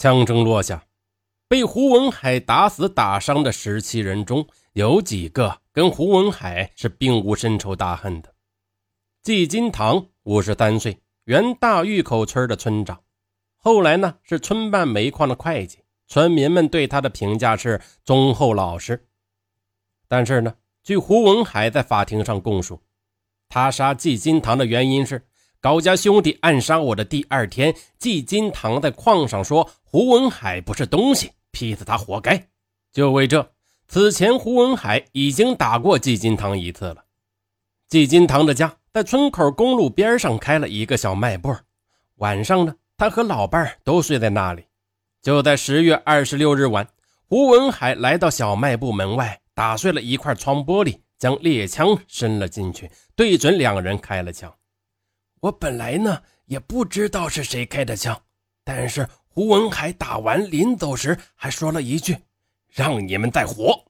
枪声落下，被胡文海打死打伤的十七人中有几个跟胡文海是并无深仇大恨的。季金堂五十三岁，原大峪口村的村长，后来呢是村办煤矿的会计。村民们对他的评价是忠厚老实。但是呢，据胡文海在法庭上供述，他杀季金堂的原因是高家兄弟暗杀我的第二天，季金堂在矿上说胡文海不是东西，劈死他活该。就为这，此前胡文海已经打过季金堂一次了。季金堂的家在村口公路边上开了一个小卖部，晚上呢，他和老伴都睡在那里。就在十月二十六日晚，胡文海来到小卖部门外，打碎了一块窗玻璃，将猎枪伸了进去，对准两人开了枪。我本来呢也不知道是谁开的枪，但是胡文海打完临走时还说了一句：“让你们再活。”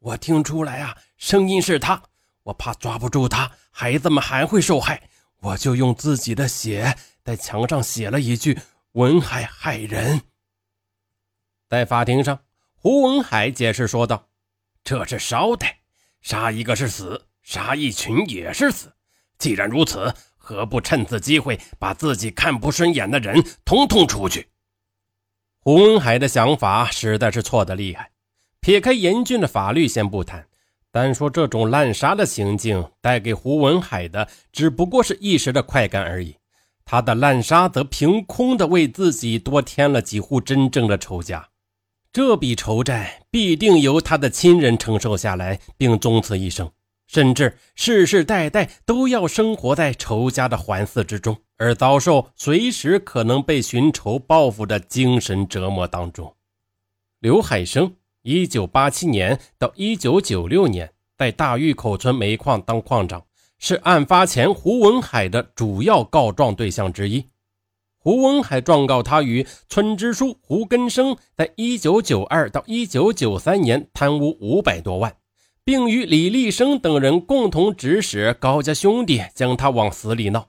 我听出来啊，声音是他。我怕抓不住他，孩子们还会受害，我就用自己的血在墙上写了一句：“文海害人。”在法庭上，胡文海解释说道：“这是捎带，杀一个是死，杀一群也是死。既然如此，何不趁此机会把自己看不顺眼的人统统除去？”胡文海的想法实在是错的厉害。撇开严峻的法律先不谈，单说这种滥杀的行径带给胡文海的只不过是一时的快感而已。他的滥杀则凭空的为自己多添了几户真正的仇家。这笔仇债必定由他的亲人承受下来，并终此一生，甚至世世代代都要生活在仇家的环伺之中，而遭受随时可能被寻仇报复的精神折磨当中。刘海生，一九八七年到一九九六年在大峪口村煤矿当矿长，是案发前胡文海的主要告状对象之一。胡文海状告他与村支书胡根生在1992到1993年贪污五百多万，并与李立生等人共同指使高家兄弟将他往死里闹。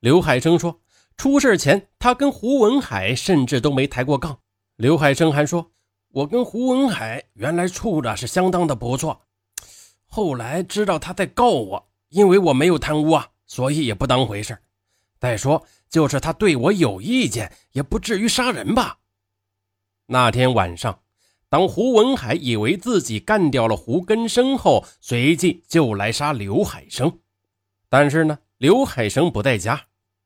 刘海生说，出事前他跟胡文海甚至都没抬过杠。刘海生还说，我跟胡文海原来处的是相当的不错，后来知道他在告我，因为我没有贪污啊，所以也不当回事。再说。就是他对我有意见，也不至于杀人吧？那天晚上，当胡文海以为自己干掉了胡根生后，随即就来杀刘海生。但是呢，刘海生不在家，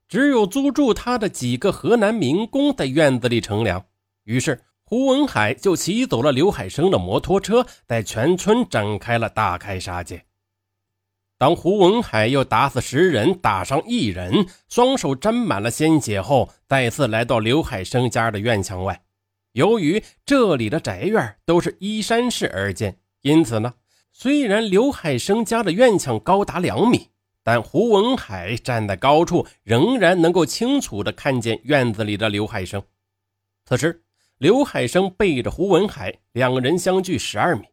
只有租住他的几个河南民工在院子里乘凉。于是，胡文海就骑走了刘海生的摩托车，在全村展开了大开杀戒。当胡文海又打死十人，打伤一人，双手沾满了鲜血后，再次来到刘海生家的院墙外。由于这里的宅院都是依山势而建，因此呢，虽然刘海生家的院墙高达两米，但胡文海站在高处，仍然能够清楚地看见院子里的刘海生。此时，刘海生背着胡文海，两人相距十二米。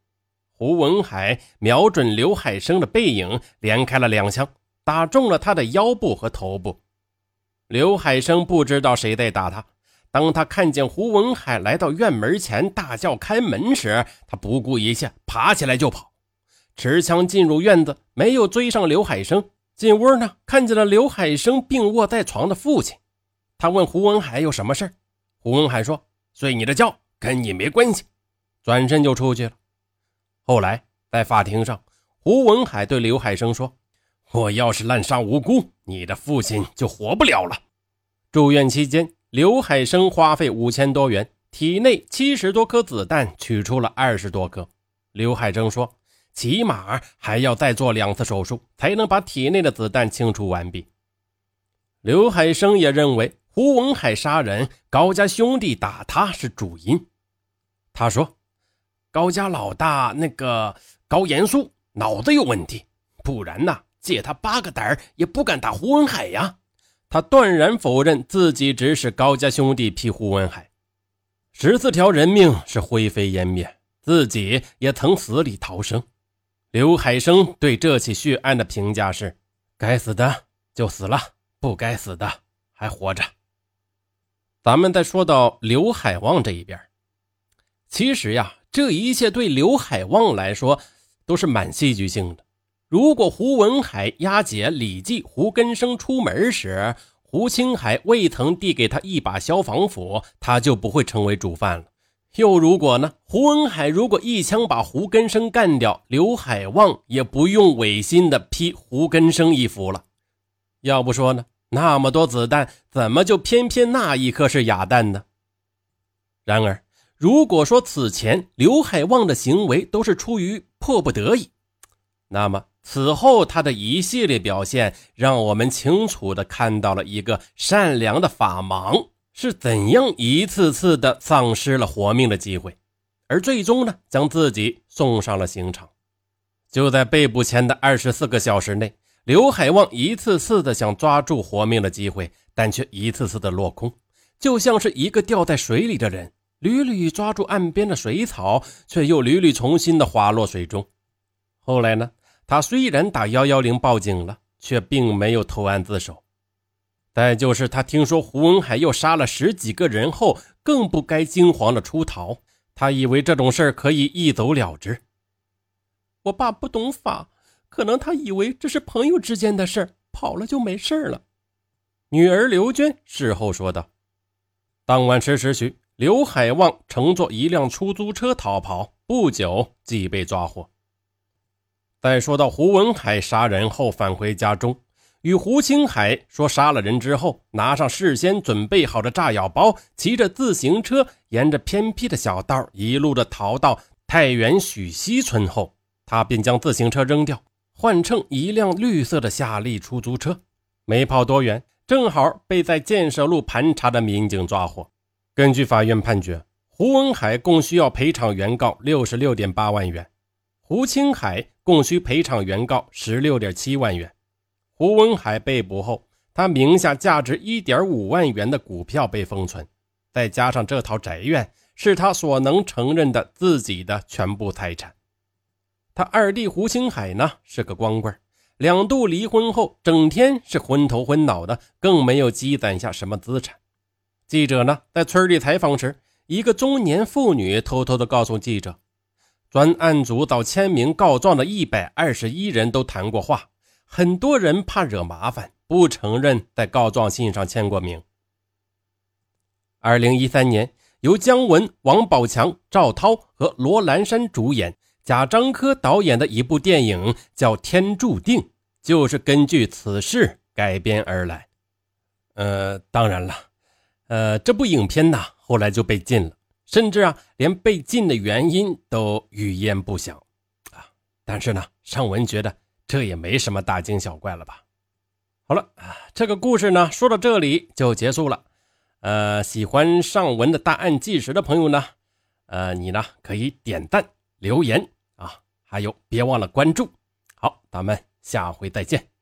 胡文海瞄准刘海生的背影，连开了两枪，打中了他的腰部和头部。刘海生不知道谁在打他。当他看见胡文海来到院门前，大叫开门时，他不顾一切，爬起来就跑，持枪进入院子，没有追上刘海生。进屋呢，看见了刘海生病卧在床的父亲。他问胡文海有什么事胡文海说：“睡你的觉，跟你没关系。”转身就出去了。后来，在法庭上，胡文海对刘海生说：“我要是滥杀无辜，你的父亲就活不了了。”住院期间，刘海生花费五千多元，体内七十多颗子弹取出了二十多颗。刘海生说：“起码还要再做两次手术，才能把体内的子弹清除完毕。”刘海生也认为胡文海杀人，高家兄弟打他是主因。他说。高家老大那个高延素脑子有问题，不然呐，借他八个胆儿也不敢打胡文海呀。他断然否认自己指使高家兄弟劈胡文海，十四条人命是灰飞烟灭，自己也曾死里逃生。刘海生对这起血案的评价是：该死的就死了，不该死的还活着。咱们再说到刘海旺这一边，其实呀，这一切对刘海旺来说都是蛮戏剧性的。如果胡文海押解李记、胡根生出门时，胡青海未曾递给他一把消防斧，他就不会成为主犯了。又如果呢？胡文海如果一枪把胡根生干掉，刘海旺也不用违心的劈胡根生一斧了。要不说呢，那么多子弹，怎么就偏偏那一颗是哑弹呢？然而，如果说此前刘海旺的行为都是出于迫不得已，那么此后他的一系列表现，让我们清楚的看到了一个善良的法盲。是怎样一次次的丧失了活命的机会，而最终呢，将自己送上了刑场。就在被捕前的二十四个小时内，刘海旺一次次的想抓住活命的机会，但却一次次的落空，就像是一个掉在水里的人，屡屡抓住岸边的水草，却又屡屡重新的滑落水中。后来呢，他虽然打幺幺零报警了，却并没有投案自首。再就是他听说胡文海又杀了十几个人后，更不该惊慌的出逃。他以为这种事儿可以一走了之。我爸不懂法，可能他以为这是朋友之间的事儿，跑了就没事了。女儿刘娟事后说道：“当晚十时许，刘海旺乘坐一辆出租车逃跑，不久即被抓获。”再说到胡文海杀人后返回家中。与胡青海说杀了人之后，拿上事先准备好的炸药包，骑着自行车沿着偏僻的小道一路的逃到太原许溪村后，他便将自行车扔掉，换乘一辆绿色的夏利出租车。没跑多远，正好被在建设路盘查的民警抓获。根据法院判决，胡文海共需要赔偿原告六十六点八万元，胡青海共需赔偿原告十六点七万元。胡文海被捕后，他名下价值一点五万元的股票被封存，再加上这套宅院是他所能承认的自己的全部财产。他二弟胡青海呢是个光棍，两度离婚后，整天是昏头昏脑的，更没有积攒下什么资产。记者呢在村里采访时，一个中年妇女偷偷的告诉记者，专案组找签名告状的一百二十一人都谈过话。很多人怕惹麻烦，不承认在告状信上签过名。二零一三年，由姜文、王宝强、赵涛和罗兰山主演、贾樟柯导演的一部电影叫《天注定》，就是根据此事改编而来。呃，当然了，呃，这部影片呢后来就被禁了，甚至啊，连被禁的原因都语焉不详啊。但是呢，尚文觉得。这也没什么大惊小怪了吧？好了啊，这个故事呢说到这里就结束了。呃，喜欢上文的大案纪实的朋友呢，呃，你呢可以点赞留言啊，还有别忘了关注。好，咱们下回再见。